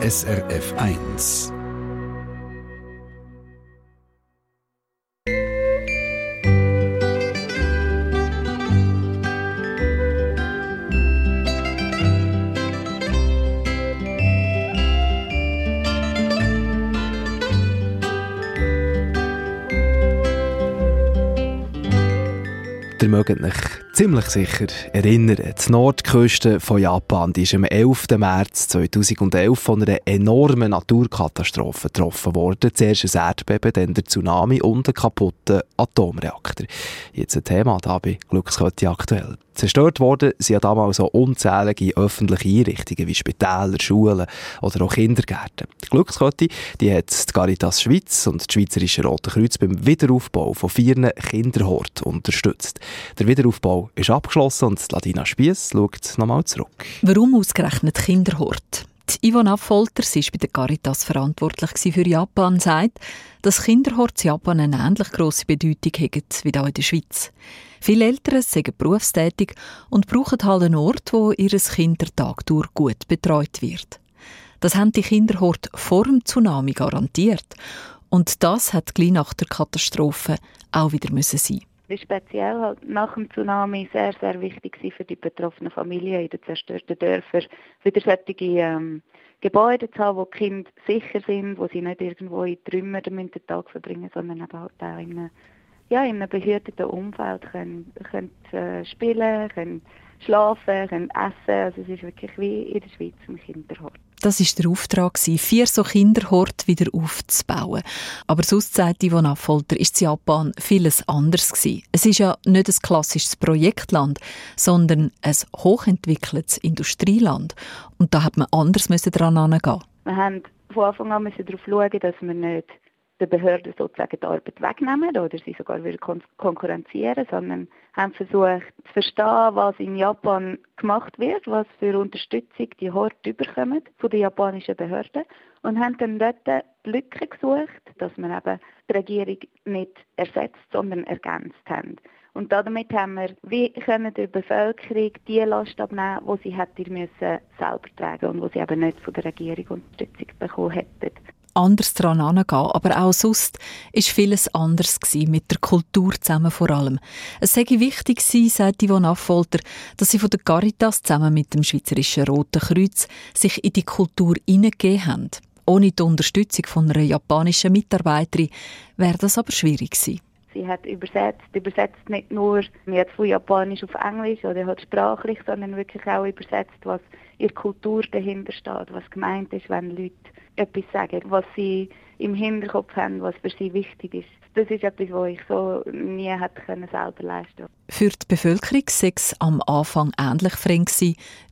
SRF 1. Ihr mögt euch ziemlich sicher erinnern, die Nordküste von Japan die ist am 11. März 2011 von einer enormen Naturkatastrophe getroffen worden. Zuerst ein Erdbeben, dann der Tsunami und ein kaputter Atomreaktor. Jetzt ein Thema da bei Glückskette aktuell. Zerstört worden sind ja damals auch unzählige öffentliche Einrichtungen wie Spitäler, Schulen oder auch Kindergärten. Die Glückskette die hat die Caritas Schweiz und das Schweizerische Rote Kreuz beim Wiederaufbau von vier Kinderhorten unterstützt. Der Wiederaufbau ist abgeschlossen und Ladina Spiess schaut nochmal zurück. Warum ausgerechnet Kinderhort? Die Ivona Affolter, sie ist bei der Caritas verantwortlich für Japan, sagt, dass Kinderhorts Japan eine ähnlich grosse Bedeutung haben wie hier in der Schweiz. Viele Eltern sind berufstätig und brauchen halt einen Ort, wo ihr Kind der Tag durch gut betreut wird. Das haben die Kinderhort vor dem Tsunami garantiert. Und das hat gleich nach der Katastrophe auch wieder müssen sein. Speziell halt nach dem Tsunami sehr, sehr wichtig für die betroffenen Familien in den zerstörten Dörfern, wieder solche ähm, Gebäude zu haben, wo die Kinder sicher sind, wo sie nicht irgendwo in Trümmern den Tag verbringen, sondern eben halt auch in einem, ja, in einem behüteten Umfeld können, können äh, spielen, können schlafen, können essen. Also es ist wirklich wie in der Schweiz ein Kinderhort. Das war der Auftrag, vier so Kinderhort wieder aufzubauen. Aber sonst, sagt Ivona Folter, ist Japan vieles anders gewesen. Es ist ja nicht ein klassisches Projektland, sondern ein hochentwickeltes Industrieland. Und da hat man anders daran herangehen. Wir haben von Anfang an darauf schauen, dass wir nicht den Behörden sozusagen die Arbeit wegnehmen oder sie sogar wieder kon konkurrenzieren, sondern haben versucht zu verstehen, was in Japan gemacht wird, was für Unterstützung die Horte überkommen von den japanischen Behörden und haben dann dort die Lücke gesucht, dass wir eben die Regierung nicht ersetzt, sondern ergänzt haben. Und damit haben wir, wie können der Bevölkerung die Last abnehmen, die sie hätte müssen selber tragen und wo sie eben nicht von der Regierung Unterstützung bekommen hätten anders daran herangehen. Aber auch sonst war vieles anders mit der Kultur zusammen vor allem. Es sei wichtig gewesen, sagt Yvonne Affolter, dass sie von der Caritas zusammen mit dem Schweizerischen Roten Kreuz sich in die Kultur hineingegeben haben. Ohne die Unterstützung von einer japanischen Mitarbeiterin wäre das aber schwierig gewesen. Sie hat übersetzt, übersetzt nicht nur jetzt von Japanisch auf Englisch oder halt sprachlich, sondern wirklich auch übersetzt, was ihre Kultur dahinter steht, was gemeint ist, wenn Leute etwas sagen, was sie im Hinterkopf haben, was für sie wichtig ist. Das ist etwas, was ich so nie hätte können selber leisten Für die Bevölkerung war es am Anfang ähnlich fremd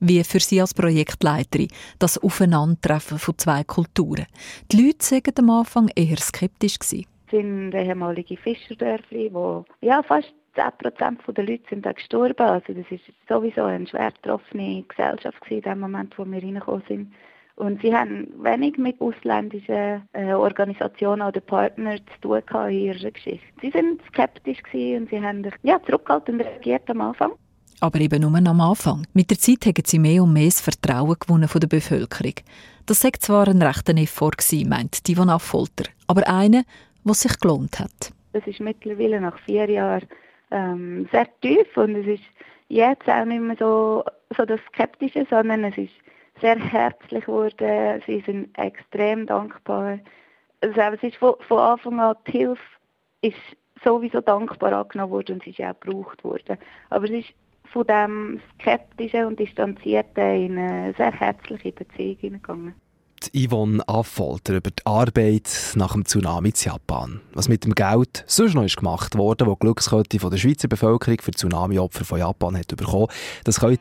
wie für Sie als Projektleiterin, das Aufeinandertreffen von zwei Kulturen. Die Leute sagen am Anfang eher skeptisch. Es sind ehemalige Fischerdörfli, wo ja, fast 10% der Leute sind da gestorben. Also das ist sowieso eine schwer getroffene Gesellschaft in dem Moment, wo wir reingekommen sind. Und sie haben wenig mit ausländischen äh, Organisationen oder Partnern zu tun gehabt in ihrer Geschichte. Sie sind skeptisch und sie haben ja, zurückhaltend reagiert am Anfang. Aber eben nur am Anfang. Mit der Zeit haben sie mehr und mehr das Vertrauen gewonnen von der Bevölkerung. Das sei zwar ein rechter Effort gewesen, meint Divon Affolter, aber einer, was sich gelohnt hat. Das ist mittlerweile nach vier Jahren ähm, sehr tief und es ist jetzt auch nicht mehr so, so das Skeptische, sondern es ist sehr herzlich geworden. Sie sind extrem dankbar. Also es ist von, von Anfang an die Hilfe ist sowieso dankbar angenommen worden und sie ist auch gebraucht worden. Aber es ist von dem Skeptischen und Distanzierten in eine sehr herzliche Beziehung hineingegangen. Yvonne Affolter über die Arbeit nach dem Tsunami in Japan. Was mit dem Geld sonst noch ist gemacht wurde, das Glückskette von der Schweizer Bevölkerung für Tsunami-Opfer von Japan hat bekommen, das könnt